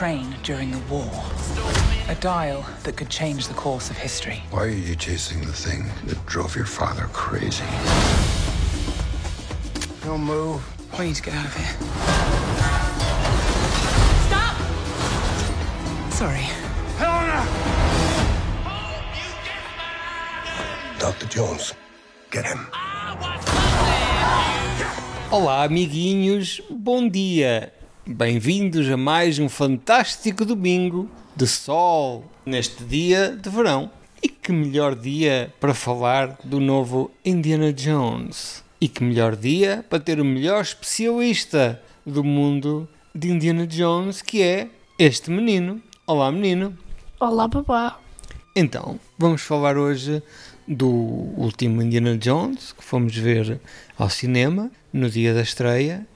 missing. On a train during the war. A dial that could change the course of history. Why are you chasing the thing that drove your father crazy? Don't move. We need to get out of here. Stop! Sorry. Helena! Dr. Jones, get him. Olá, amiguinhos, bom dia! Bem-vindos a mais um fantástico domingo de sol neste dia de verão. E que melhor dia para falar do novo Indiana Jones? E que melhor dia para ter o melhor especialista do mundo de Indiana Jones, que é este menino. Olá, menino! Olá, papá. Então, vamos falar hoje do último Indiana Jones que fomos ver ao cinema no dia da estreia.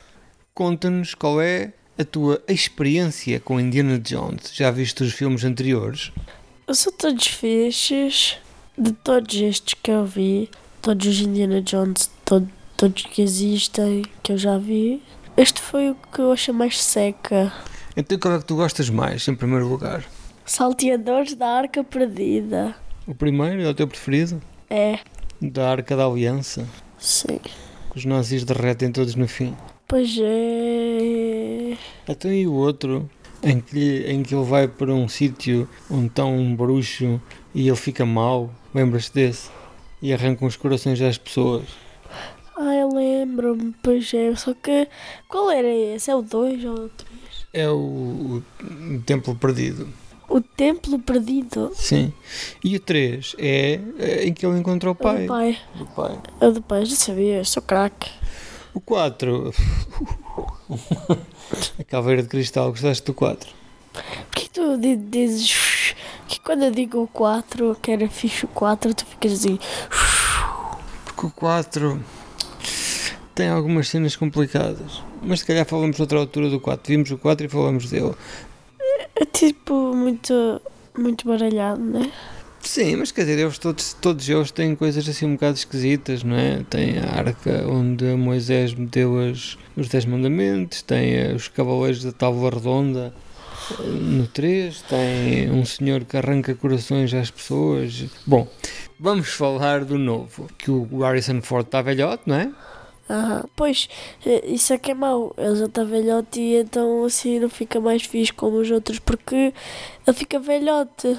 Conta-nos qual é a tua experiência com Indiana Jones. Já viste os filmes anteriores? São todos fixes. De todos estes que eu vi, todos os Indiana Jones, todo- todos que existem, que eu já vi, este foi o que eu achei mais seca. Então qual é que tu gostas mais, em primeiro lugar? Salteadores da Arca Perdida. O primeiro é o teu preferido? É, Da Arca da Aliança, sim. que os nazis derretem todos no fim. Pois é. Até e o outro, em que, em que ele vai para um sítio onde está um bruxo e ele fica mau, lembras-te desse? E arrancam os corações às pessoas. Ah, eu lembro-me, pois é. Só que. Qual era esse? É o 2 ou o 3? É o, o, o Templo Perdido. O Templo Perdido. Sim. E o 3 é, é em que ele encontra o É pai. do pai. Do pai. É do pai, já sabia, eu sou craque. O 4. a caveira de cristal, gostaste do 4? Por que tu di- dizes que quando eu digo o 4, que era fixe o 4, tu ficas assim. Porque o 4 tem algumas cenas complicadas. Mas se calhar falamos outra altura do 4. Vimos o 4 e falamos dele. É tipo muito. muito baralhado, né? Sim, mas quer dizer, eles todos, todos eles têm coisas assim um bocado esquisitas, não é? Tem a arca onde Moisés meteu as, os 10 mandamentos, tem os cavaleiros da tábua redonda eh, no 3, tem um senhor que arranca corações às pessoas. Bom, vamos falar do novo, que o Harrison Ford está velhote, não é? Aham. Pois, eh, isso é que é mau. Ele já está velhote e então assim não fica mais fixe como os outros porque ele fica velhote.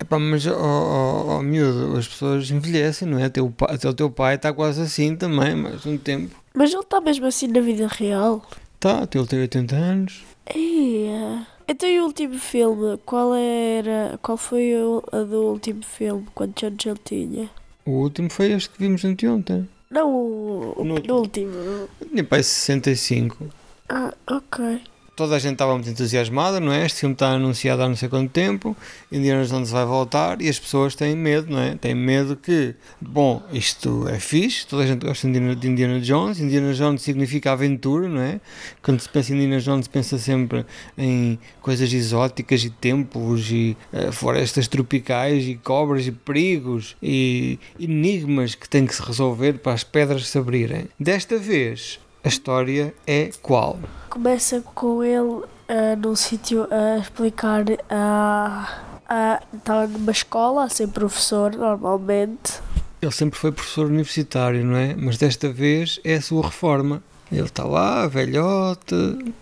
Epá, mas, ó ó, ó, miúdo, as pessoas envelhecem, não é? Até o, até o teu pai está quase assim também, mais um tempo. Mas ele está mesmo assim na vida real. Tá, ele tem 80 anos. Eia. Então e o último filme? Qual era. Qual foi o, a do último filme? Quantos anos ele tinha? O último foi este que vimos anteontem. Não, o, o penúltimo. Tinha pai 65. Ah, ok. Toda a gente estava muito entusiasmada, não é? Este filme está anunciado há não sei quanto tempo, Indiana Jones vai voltar e as pessoas têm medo, não é? Têm medo que, bom, isto é fixe, toda a gente gosta de Indiana, Jones, Indiana Jones significa aventura, não é? Quando se pensa em Indiana Jones, pensa sempre em coisas exóticas e templos e eh, florestas tropicais e cobras e perigos e enigmas que têm que se resolver para as pedras se abrirem. Desta vez, a história é qual? Começa com ele ah, num sítio a explicar. ah, ah, Estava numa escola a ser professor, normalmente. Ele sempre foi professor universitário, não é? Mas desta vez é a sua reforma. Ele está lá, velhote,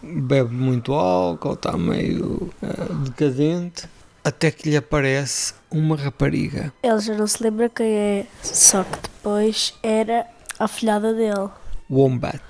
bebe muito álcool, está meio ah, decadente, até que lhe aparece uma rapariga. Ele já não se lembra quem é, só que depois era a filhada dele. Wombat.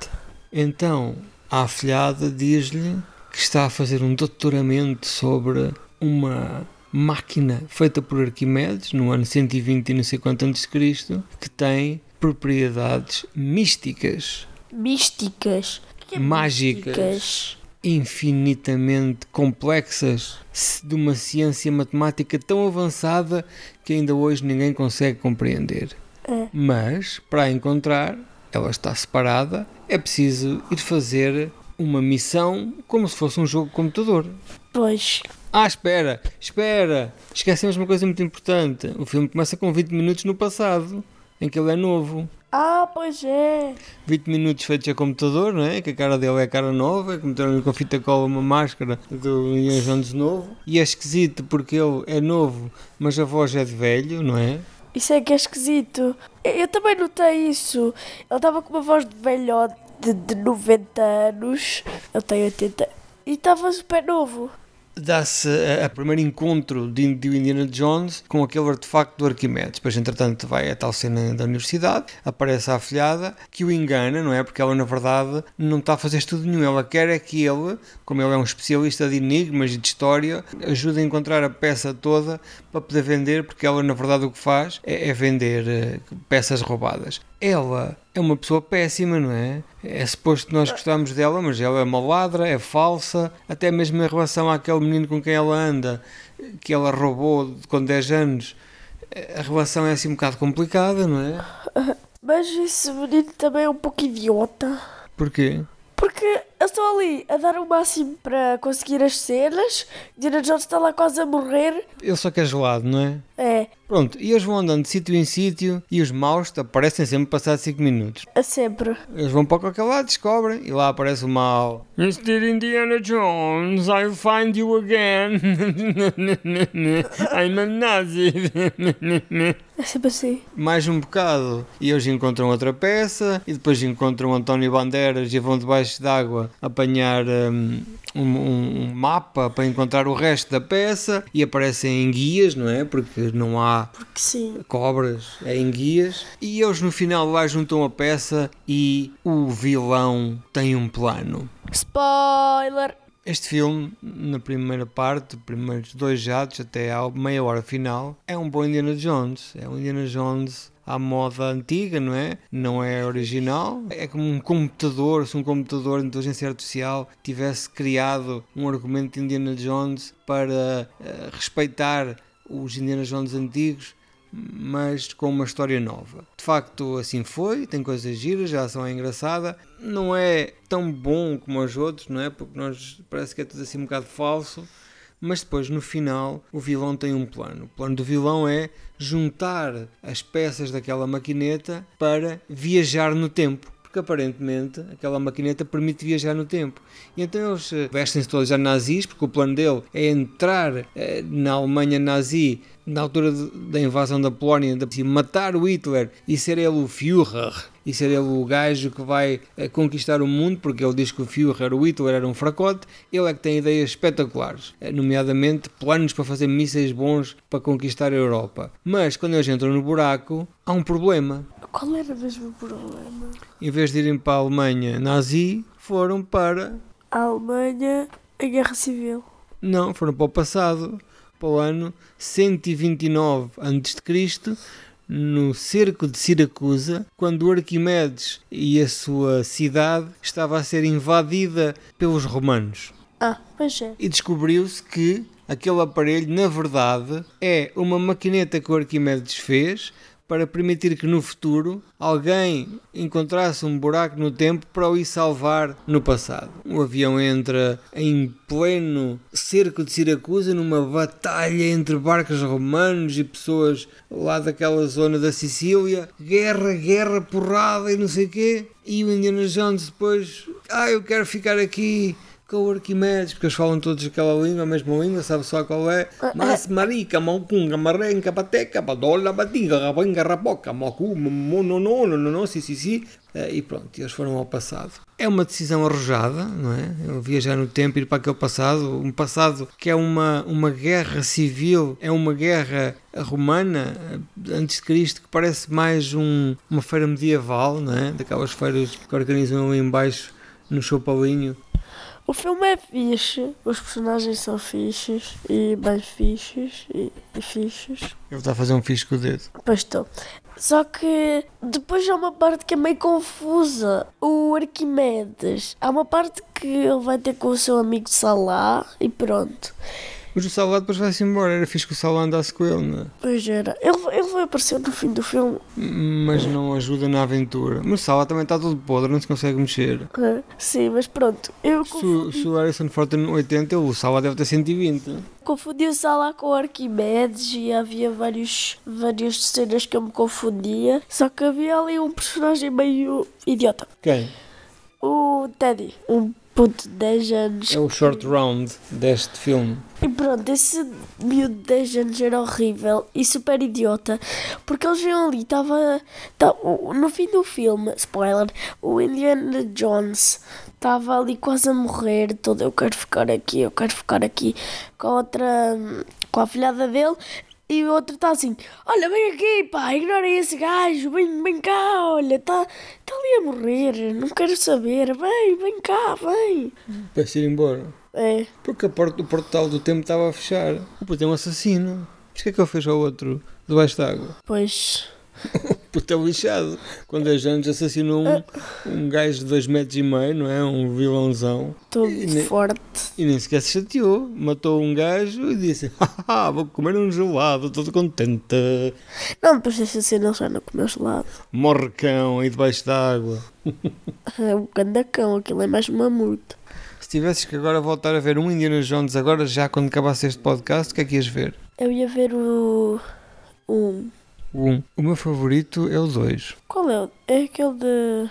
Então, a afilhada diz-lhe que está a fazer um doutoramento sobre uma máquina feita por Arquimedes no ano 120 e não sei quanto antes de Cristo, que tem propriedades místicas. Místicas. É Mágicas. místicas? infinitamente complexas de uma ciência matemática tão avançada que ainda hoje ninguém consegue compreender. É. Mas, para a encontrar, ela está separada, é preciso ir fazer uma missão como se fosse um jogo de computador. Pois, Ah, espera, espera, esquecemos uma coisa muito importante. O filme começa com 20 minutos no passado. em que ele é novo. Ah, pois é. 20 minutos feitos a computador, não é? Que a cara dele é a cara nova, que meteram-lhe com fita cola uma máscara do Indiana Jones novo. E é esquisito porque ele é novo, mas a voz é de velho, não é? Isso é que é esquisito. Eu, eu também notei isso. Ele estava com uma voz de velhote de, de 90 anos. Ele tem 80. E estava super novo. Dá-se a primeiro encontro de, de Indiana Jones com aquele artefacto do Arquimedes. Depois, entretanto, vai a tal cena da universidade, aparece a afilhada que o engana, não é? Porque ela, na verdade, não está a fazer estudo nenhum. Ela quer é que ele, como ele é um especialista de enigmas e de história, ajude a encontrar a peça toda para poder vender, porque ela, na verdade, o que faz é, é vender eh, peças roubadas. Ela é uma pessoa péssima, não é? É suposto que nós gostamos dela, mas ela é uma ladra, é falsa, até mesmo em relação àquele menino com quem ela anda, que ela roubou com 10 anos, a relação é assim um bocado complicada, não é? Mas esse menino também é um pouco idiota. Porquê? Porque eles estão ali a dar o máximo para conseguir as cenas. Indiana Jones está lá quase a morrer. Ele só quer gelado, não é? É, Pronto, e eles vão andando de sítio em sítio e os maus aparecem sempre passados 5 minutos. a sempre. Eles vão para qualquer lado, descobrem e lá aparece o mal. Mr. Indiana Jones, I'll find you again. I'm a Nazi. É sempre assim. Mais um bocado e eles encontram outra peça e depois encontram António Bandeiras e vão debaixo d'água apanhar hum, um, um- um mapa para encontrar o resto da peça e aparecem em guias, não é? Porque não há Porque cobras é em guias e eles no final lá juntam a peça e o vilão tem um plano. Spoiler! Este filme, na primeira parte, os primeiros dois jatos até à meia hora final, é um bom Indiana Jones. É um Indiana Jones à moda antiga, não é? Não é original. É como um computador, se um computador de inteligência artificial tivesse criado um argumento de Indiana Jones para eh, respeitar os Indiana Jones antigos, mas com uma história nova. De facto, assim foi, tem coisas giras, já ação é engraçada, não é tão bom como os outros, não é? Porque nós parece que é tudo assim um bocado falso, mas depois no final o vilão tem um plano. O plano do vilão é juntar as peças daquela maquineta para viajar no tempo. Porque aparentemente aquela maquineta permite viajar no tempo. E então eles eh, vestem-se todos já nazis, porque o plano dele é entrar eh, na Alemanha nazi na altura de- da invasão da Polónia, de matar o Hitler e ser ele o Führer. E ser ele o gajo que vai eh, conquistar o mundo, porque ele diz que o Führer, o Hitler, era um fracote. Ele é que tem ideias espetaculares, eh, nomeadamente planos para fazer mísseis bons para conquistar a Europa. Mas quando eles entram no buraco, há um problema. Qual era mesmo o problema? Em vez de irem para a Alemanha nazi, foram para. A Alemanha, a Guerra Civil. Não, foram para o passado, para o ano 129 a.C., no cerco de Siracusa, quando o Arquimedes e a sua cidade estava a ser invadida pelos romanos. Ah, pois é. E descobriu-se que aquele aparelho, na verdade, é uma maquineta que o Arquimedes fez para permitir que no futuro alguém encontrasse um buraco no tempo para o ir salvar no passado. O avião entra em pleno cerco de Siracusa numa batalha entre barcos romanos e pessoas lá daquela zona da Sicília. Guerra, guerra, porrada e não sei o quê. E o Indiana Jones depois, ah, eu quero ficar aqui com o Arquimedes, porque eles falam todos aquela língua, a mesma língua, sabe só qual é? Mas marica, malcunga, marrenca, pateca, padola, batiga, rabanga, rapoca, mocu, monono, no, no, si, si, si. Eh, E pronto, eles foram ao passado. É uma decisão arrojada, não é? Eu viajar no tempo, ir para aquele passado, um passado que é uma, uma guerra civil, é uma guerra romana, eh, antes de Cristo, que parece mais um, uma feira medieval, não é? Daquelas feiras que organizam ali embaixo no Chopalinho. O filme é fixe, os personagens são fixes e bem fixes e, e fixes. Ele está a fazer um fixe com o dedo. Pois estou. Só que depois há uma parte que é meio confusa. O Arquimedes, há uma parte que ele vai ter com o seu amigo Salah e pronto. Mas o Salvador depois vai-se embora. Era fixe que o Salvador andasse com ele, não é? Pois era. Ele, ele vai aparecer no fim do filme. Mas não ajuda na aventura. Mas o Salvador também está todo podre, não se consegue mexer. Ah, Sim, mas pronto. Eu Se, o- confundi, se o Harrison Ford tem 80, o Salvador deve ter 120. confundi o Salah com o Arquimedes e havia vários, várias cenas que eu me confundia. Só que havia ali um personagem meio idiota. Quem? O Teddy. Um puto de 10 anos. É o short round deste filme. E pronto, esse miúdo de 10 anos era horrível e super idiota, porque eles viam ali, estava. no fim do filme, spoiler, o Indiana Jones estava ali quase a morrer, todo eu quero ficar aqui, eu quero ficar aqui com a outra. com a filhada dele. E o outro está assim, olha, vem aqui, pá, ignorem esse gajo, vem, vem cá, olha, está tá ali a morrer, não quero saber, vem, vem cá, vem. Para se ir embora. É, Porque a porta, o portal do tempo estava a fechar. O puto é um assassino. O que é que ele fez ao outro debaixo d'água? pois. O puto um lixado. Com 10 anos assassinou um, um gajo de 2 metros e meio, não é? Um vilãozão. Todo E ne- forte. E nem sequer se chateou. Matou um gajo e disse: Haha, vou comer um gelado, todo contente. Não, depois dessa cena já não comeu gelado. Morre cão aí debaixo d'água. É um candacão, aquilo é mais mamute. Se tivesses que agora voltar a ver um Indiana Jones, agora já quando acabasse este podcast, o que é que ias ver? Eu ia ver o. Um. O 1. O meu favorito é o 2. Qual é? É aquele de.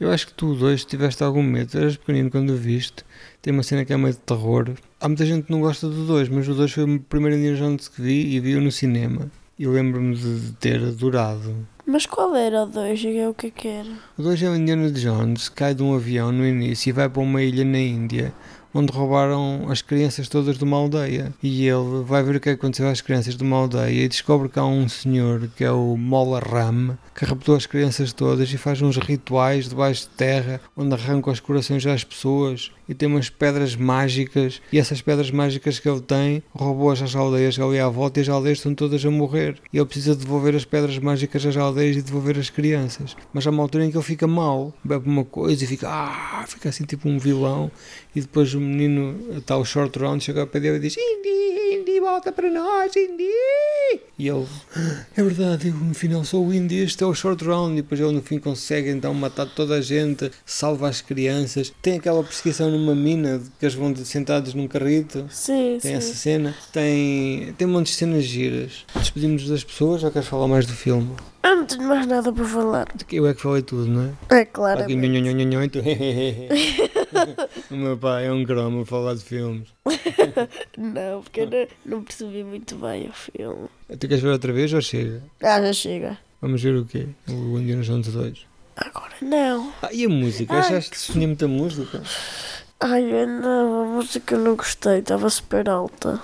Eu acho que tu, o 2, tiveste algum medo. Eras pequenino quando o viste. Tem uma cena que é meio de terror. Há muita gente que não gosta do 2, mas o 2 foi o primeiro Indiana Jones que vi e vi-o no cinema. E lembro-me de ter adorado. Mas qual era o 2? É o que é que era? O 2 é o Indiana Jones, cai de um avião no início e vai para uma ilha na Índia, onde roubaram as crianças todas de uma aldeia. E ele vai ver o que aconteceu às crianças de uma aldeia e descobre que há um senhor, que é o Mola Ram, que raptou as crianças todas e faz uns rituais debaixo de terra, onde arranca os corações às pessoas e tem umas pedras mágicas. E essas pedras mágicas que ele tem, roubou-as às aldeias ali à volta e as aldeias estão todas a morrer. E ele precisa devolver as pedras mágicas às aldeias e devolver as crianças. Mas há uma altura em que ele fica mal, bebe uma coisa e fica, ah, fica assim tipo um vilão. E depois o menino, está o short round, chega ao pé dele e diz: Indy, Indy, volta para nós, Indy! E ele, "Ah, é verdade, eu no final sou o Indy, este é o short round. E depois ele no fim consegue então matar toda a gente, salva as crianças. Tem aquela perseguição numa mina que eles vão sentados num carrito. Sim, Tem sim. essa cena, tem, tem um monte de cenas giras. Despedimos das pessoas ou queres falar mais do filme? Eu não tenho mais nada para falar. Eu é que falei tudo, não é? É Aqui, claro. nho, nho, nho, nho, e tu, O meu pai é um cromo a falar de filmes. Não, porque eu não, não percebi muito bem o filme. Tu queres ver outra vez ou chega? Ah, já chega. Vamos ver o quê? O Indiana Jones 2. Agora não. Ah, e a música? Ai, Achaste que tinha muita música? Ai, eu não, a música eu não gostei, estava super alta.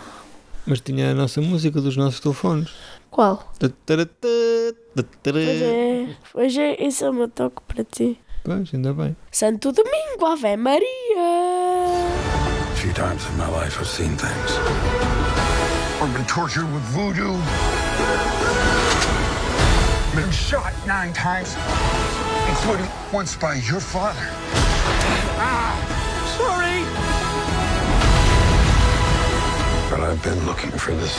Mas tinha a nossa música dos nossos telefones. Qual? Pois é, pois é, esse é o meu toque para ti. Pois, ainda bem. Santo Domingo, Ave Maria! A few times in my life, I've seen things. I've been tortured with voodoo. Been shot nine times, including once by your father. Ah, sorry. But I've been looking for this